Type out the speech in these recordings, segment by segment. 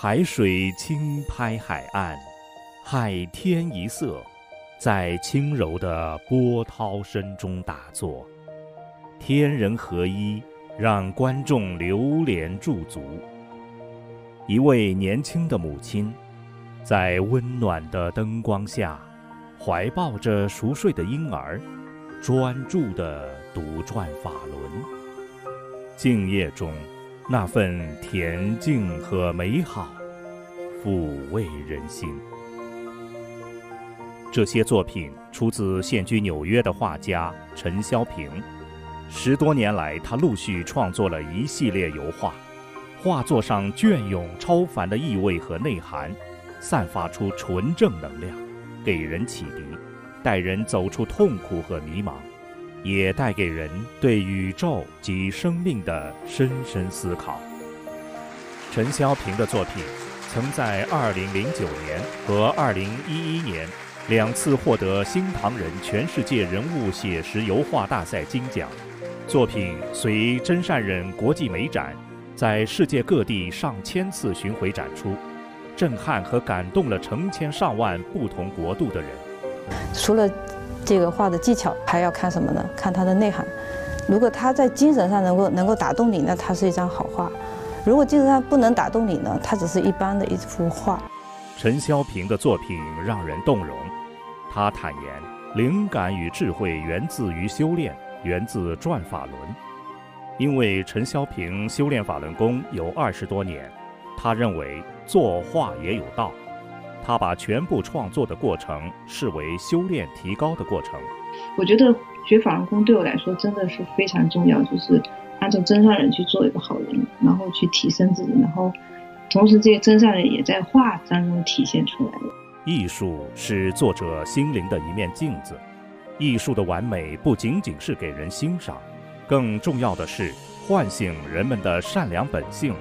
海水轻拍海岸，海天一色，在轻柔的波涛声中打坐，天人合一，让观众流连驻足。一位年轻的母亲，在温暖的灯光下，怀抱着熟睡的婴儿，专注地读转法轮。静夜中。那份恬静和美好，抚慰人心。这些作品出自现居纽约的画家陈肖平。十多年来，他陆续创作了一系列油画，画作上隽永超凡的意味和内涵，散发出纯正能量，给人启迪，带人走出痛苦和迷茫。也带给人对宇宙及生命的深深思考。陈肖平的作品曾在2009年和2011年两次获得新唐人全世界人物写实油画大赛金奖，作品随真善忍国际美展在世界各地上千次巡回展出，震撼和感动了成千上万不同国度的人。除了这个画的技巧还要看什么呢？看它的内涵。如果他在精神上能够能够打动你，那它是一张好画；如果精神上不能打动你呢，它只是一般的一幅画。陈肖平的作品让人动容。他坦言，灵感与智慧源自于修炼，源自转法轮。因为陈肖平修炼法轮功有二十多年，他认为作画也有道。他把全部创作的过程视为修炼提高的过程。我觉得学法轮功对我来说真的是非常重要，就是按照真善人去做一个好人，然后去提升自己，然后同时这些真善人也在画当中体现出来了。艺术是作者心灵的一面镜子，艺术的完美不仅仅是给人欣赏，更重要的是唤醒人们的善良本性，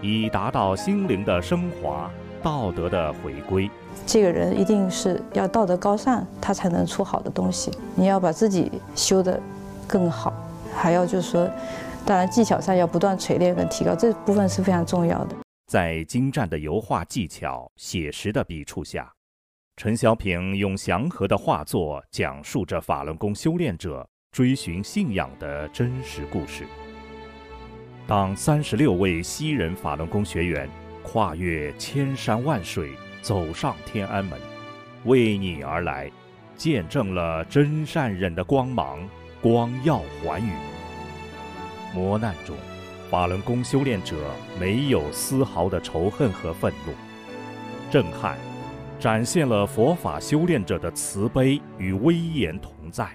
以达到心灵的升华。道德的回归，这个人一定是要道德高尚，他才能出好的东西。你要把自己修得更好，还要就是说，当然技巧上要不断锤炼跟提高，这部分是非常重要的。在精湛的油画技巧、写实的笔触下，陈小平用祥和的画作讲述着法轮功修炼者追寻信仰的真实故事。当三十六位西人法轮功学员。跨越千山万水，走上天安门，为你而来，见证了真善忍的光芒，光耀寰宇。磨难中，法轮功修炼者没有丝毫的仇恨和愤怒，震撼，展现了佛法修炼者的慈悲与威严同在。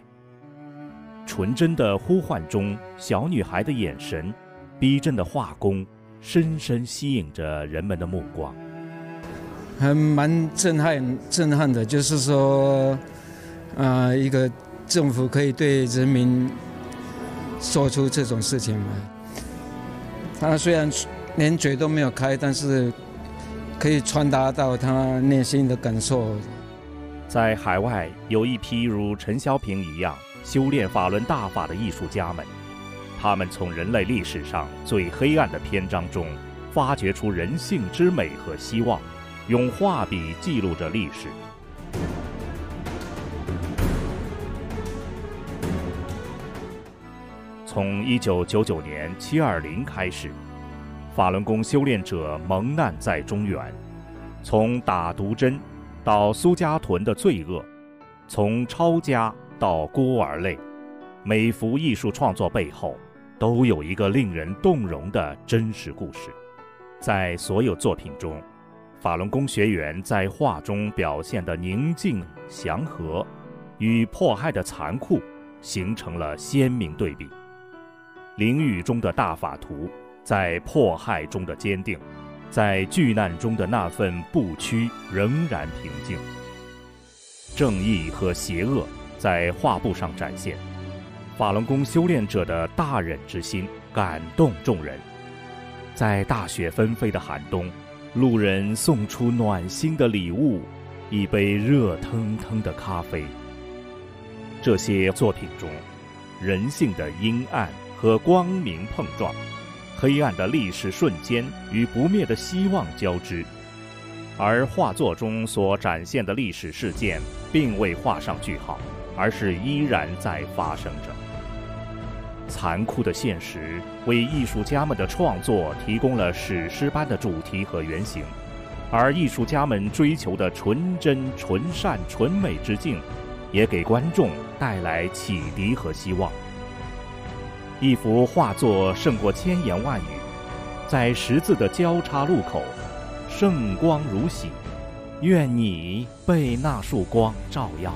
纯真的呼唤中，小女孩的眼神，逼真的画工。深深吸引着人们的目光，还蛮震撼、震撼的。就是说，啊，一个政府可以对人民做出这种事情吗？他虽然连嘴都没有开，但是可以传达到他内心的感受。在海外，有一批如陈肖平一样修炼法轮大法的艺术家们。他们从人类历史上最黑暗的篇章中，发掘出人性之美和希望，用画笔记录着历史。从一九九九年七二零开始，法轮功修炼者蒙难在中原，从打毒针到苏家屯的罪恶，从抄家到孤儿泪，每幅艺术创作背后。都有一个令人动容的真实故事，在所有作品中，法轮功学员在画中表现的宁静祥和，与迫害的残酷形成了鲜明对比。淋雨中的大法图，在迫害中的坚定，在巨难中的那份不屈仍然平静。正义和邪恶在画布上展现。法轮功修炼者的大忍之心感动众人，在大雪纷飞的寒冬，路人送出暖心的礼物，一杯热腾腾的咖啡。这些作品中，人性的阴暗和光明碰撞，黑暗的历史瞬间与不灭的希望交织，而画作中所展现的历史事件并未画上句号，而是依然在发生着。残酷的现实为艺术家们的创作提供了史诗般的主题和原型，而艺术家们追求的纯真、纯善、纯美之境，也给观众带来启迪和希望。一幅画作胜过千言万语，在十字的交叉路口，圣光如洗，愿你被那束光照耀。